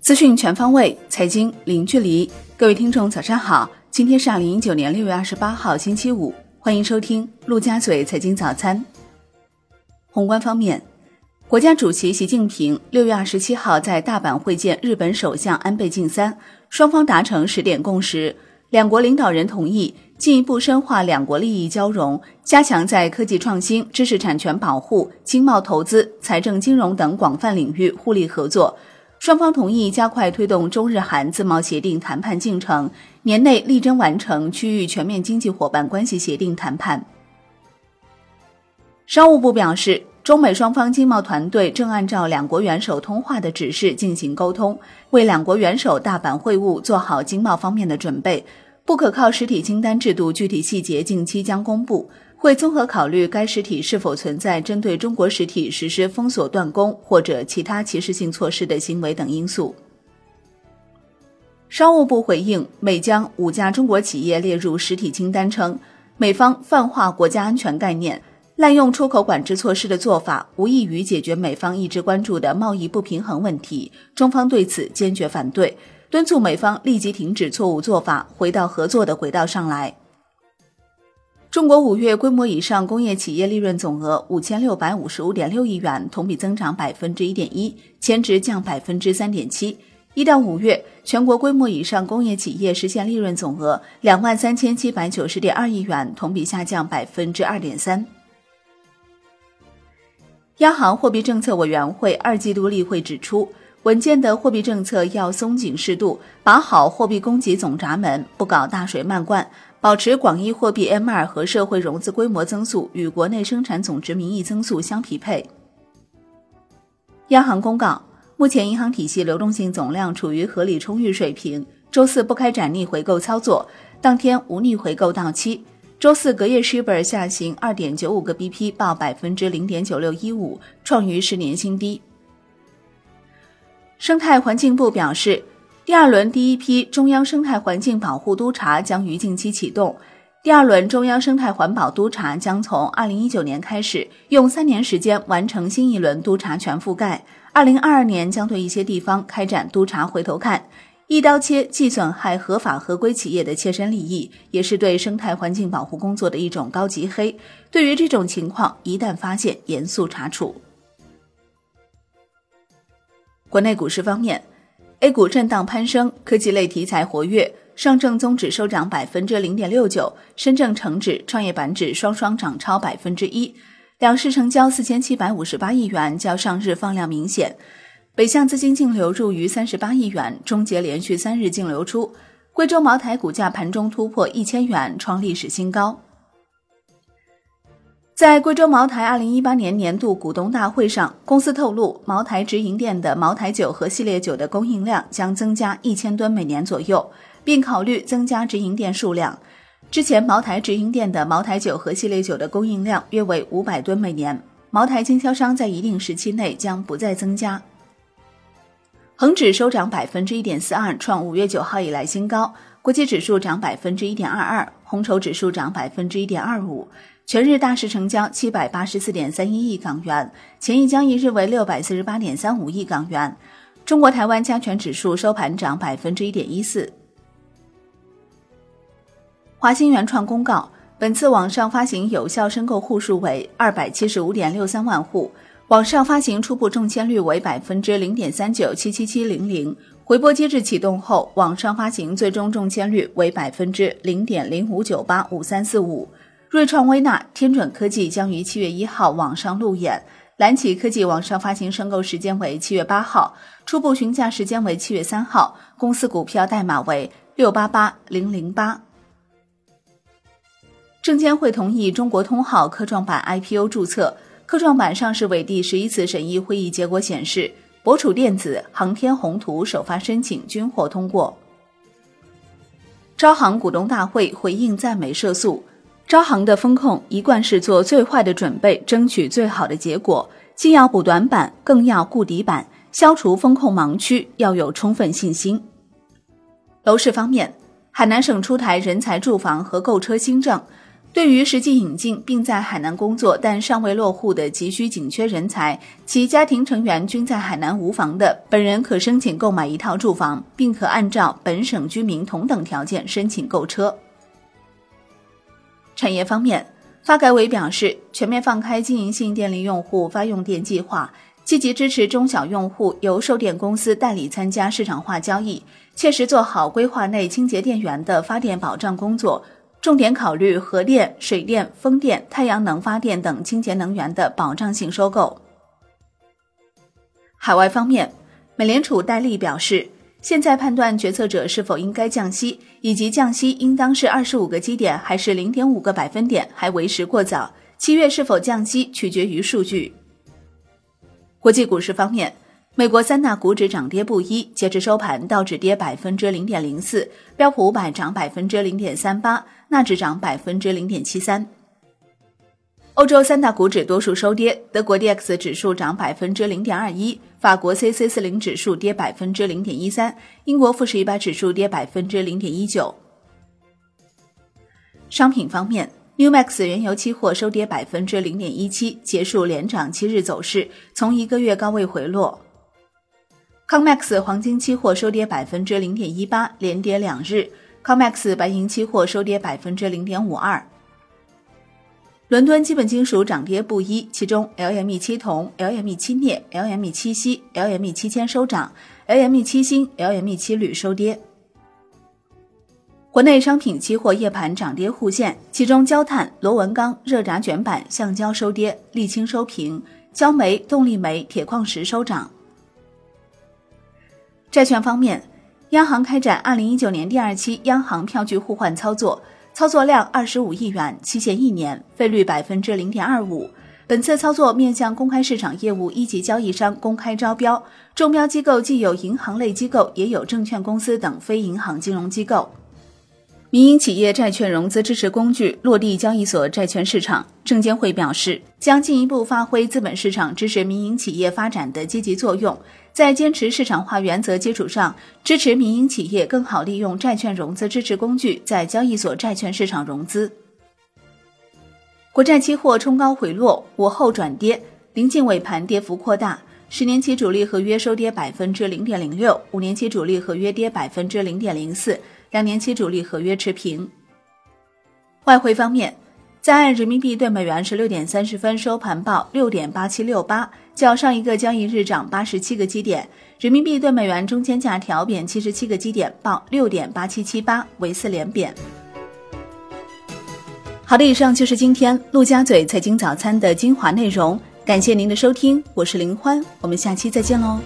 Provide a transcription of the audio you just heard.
资讯全方位，财经零距离。各位听众，早上好！今天是二零一九年六月二十八号，星期五。欢迎收听陆家嘴财经早餐。宏观方面，国家主席习近平六月二十七号在大阪会见日本首相安倍晋三，双方达成十点共识。两国领导人同意进一步深化两国利益交融，加强在科技创新、知识产权保护、经贸投资、财政金融等广泛领域互利合作。双方同意加快推动中日韩自贸协定谈判进程，年内力争完成区域全面经济伙伴关系协定谈判。商务部表示，中美双方经贸团队正按照两国元首通话的指示进行沟通，为两国元首大阪会晤做好经贸方面的准备。不可靠实体清单制度具体细节近期将公布。会综合考虑该实体是否存在针对中国实体实施封锁、断供或者其他歧视性措施的行为等因素。商务部回应美将五家中国企业列入实体清单称，美方泛化国家安全概念、滥用出口管制措施的做法，无异于解决美方一直关注的贸易不平衡问题。中方对此坚决反对，敦促美方立即停止错误做法，回到合作的轨道上来。中国五月规模以上工业企业利润总额五千六百五十五点六亿元，同比增长百分之一点一，前值降百分之三点七。一到五月，全国规模以上工业企业实现利润总额两万三千七百九十点二亿元，同比下降百分之二点三。央行货币政策委员会二季度例会指出，稳健的货币政策要松紧适度，把好货币供给总闸门，不搞大水漫灌。保持广义货币 M2 和社会融资规模增速与国内生产总值名义增速相匹配。央行公告，目前银行体系流动性总量处于合理充裕水平。周四不开展逆回购操作，当天无逆回购到期。周四隔夜 s h i b r 下行二点九五个 BP，报百分之零点九六一五，创于十年新低。生态环境部表示。第二轮第一批中央生态环境保护督查将于近期启动。第二轮中央生态环保督查将从二零一九年开始，用三年时间完成新一轮督查全覆盖。二零二二年将对一些地方开展督查回头看，一刀切既损害合法合规企业的切身利益，也是对生态环境保护工作的一种高级黑。对于这种情况，一旦发现，严肃查处。国内股市方面。A 股震荡攀升，科技类题材活跃，上证综指收涨百分之零点六九，深证成指、创业板指双双涨超百分之一，两市成交四千七百五十八亿元，较上日放量明显。北向资金净流入逾三十八亿元，终结连续三日净流出。贵州茅台股价盘中突破一千元，创历史新高。在贵州茅台二零一八年年度股东大会上，公司透露，茅台直营店的茅台酒和系列酒的供应量将增加一千吨每年左右，并考虑增加直营店数量。之前，茅台直营店的茅台酒和系列酒的供应量约为五百吨每年，茅台经销商在一定时期内将不再增加。恒指收涨百分之一点四二，创五月九号以来新高；国际指数涨百分之一点二二，红筹指数涨百分之一点二五。全日大市成交七百八十四点三一亿港元，前一交易日为六百四十八点三五亿港元。中国台湾加权指数收盘涨百分之一点一四。华兴原创公告，本次网上发行有效申购户数为二百七十五点六三万户，网上发行初步中签率为百分之零点三九七七七零零。回拨机制启动后，网上发行最终中签率为百分之零点零五九八五三四五。瑞创微纳、天准科技将于七月一号网上路演，蓝启科技网上发行申购时间为七月八号，初步询价时间为七月三号，公司股票代码为六八八零零八。证监会同意中国通号科创板 IPO 注册，科创板上市委第十一次审议会议结果显示，博楚电子、航天宏图首发申请均获通过。招行股东大会回应赞美涉诉。招行的风控一贯是做最坏的准备，争取最好的结果，既要补短板，更要固底板，消除风控盲区，要有充分信心。楼市方面，海南省出台人才住房和购车新政，对于实际引进并在海南工作但尚未落户的急需紧缺人才，其家庭成员均在海南无房的，本人可申请购买一套住房，并可按照本省居民同等条件申请购车。产业方面，发改委表示，全面放开经营性电力用户发用电计划，积极支持中小用户由售电公司代理参加市场化交易，切实做好规划内清洁电源的发电保障工作。重点考虑核电、水电、风电、太阳能发电等清洁能源的保障性收购。海外方面，美联储戴利表示，现在判断决策者是否应该降息，以及降息应当是二十五个基点还是零点五个百分点，还为时过早。七月是否降息取决于数据。国际股市方面。美国三大股指涨跌不一，截至收盘，道指跌百分之零点零四，标普五百涨百分之零点三八，纳指涨百分之零点七三。欧洲三大股指多数收跌，德国 D X 指数涨百分之零点二一，法国 C C 四零指数跌百分之零点一三，英国富时一百指数跌百分之零点一九。商品方面。New Max 原油期货收跌百分之零点一七，结束连涨七日走势，从一个月高位回落。Comex 黄金期货收跌百分之零点一八，连跌两日。Comex 白银期货收跌百分之零点五二。伦敦基本金属涨跌不一，其中 LME 七铜、LME 七镍、LME 七锡、LME 七铅收涨，LME 七锌、LME 七铝收跌。国内商品期货夜盘涨跌互现，其中焦炭、螺纹钢、热轧卷板、橡胶收跌，沥青收平，焦煤、动力煤、铁矿石收涨。债券方面，央行开展二零一九年第二期央行票据互换操作，操作量二十五亿元，期限一年，费率百分之零点二五。本次操作面向公开市场业务一级交易商公开招标，中标机构既有银行类机构，也有证券公司等非银行金融机构。民营企业债券融资支持工具落地交易所债券市场，证监会表示将进一步发挥资本市场支持民营企业发展的积极作用，在坚持市场化原则基础上，支持民营企业更好利用债券融资支持工具在交易所债券市场融资。国债期货冲高回落，午后转跌，临近尾盘跌幅扩大，十年期主力合约收跌百分之零点零六，五年期主力合约跌百分之零点零四。两年期主力合约持平。外汇方面，在人民币对美元十六点三十分收盘报六点八七六八，较上一个交易日涨八十七个基点。人民币对美元中间价调贬七十七个基点，报六点八七七八，为四连贬。好的，以上就是今天陆家嘴财经早餐的精华内容，感谢您的收听，我是林欢，我们下期再见喽。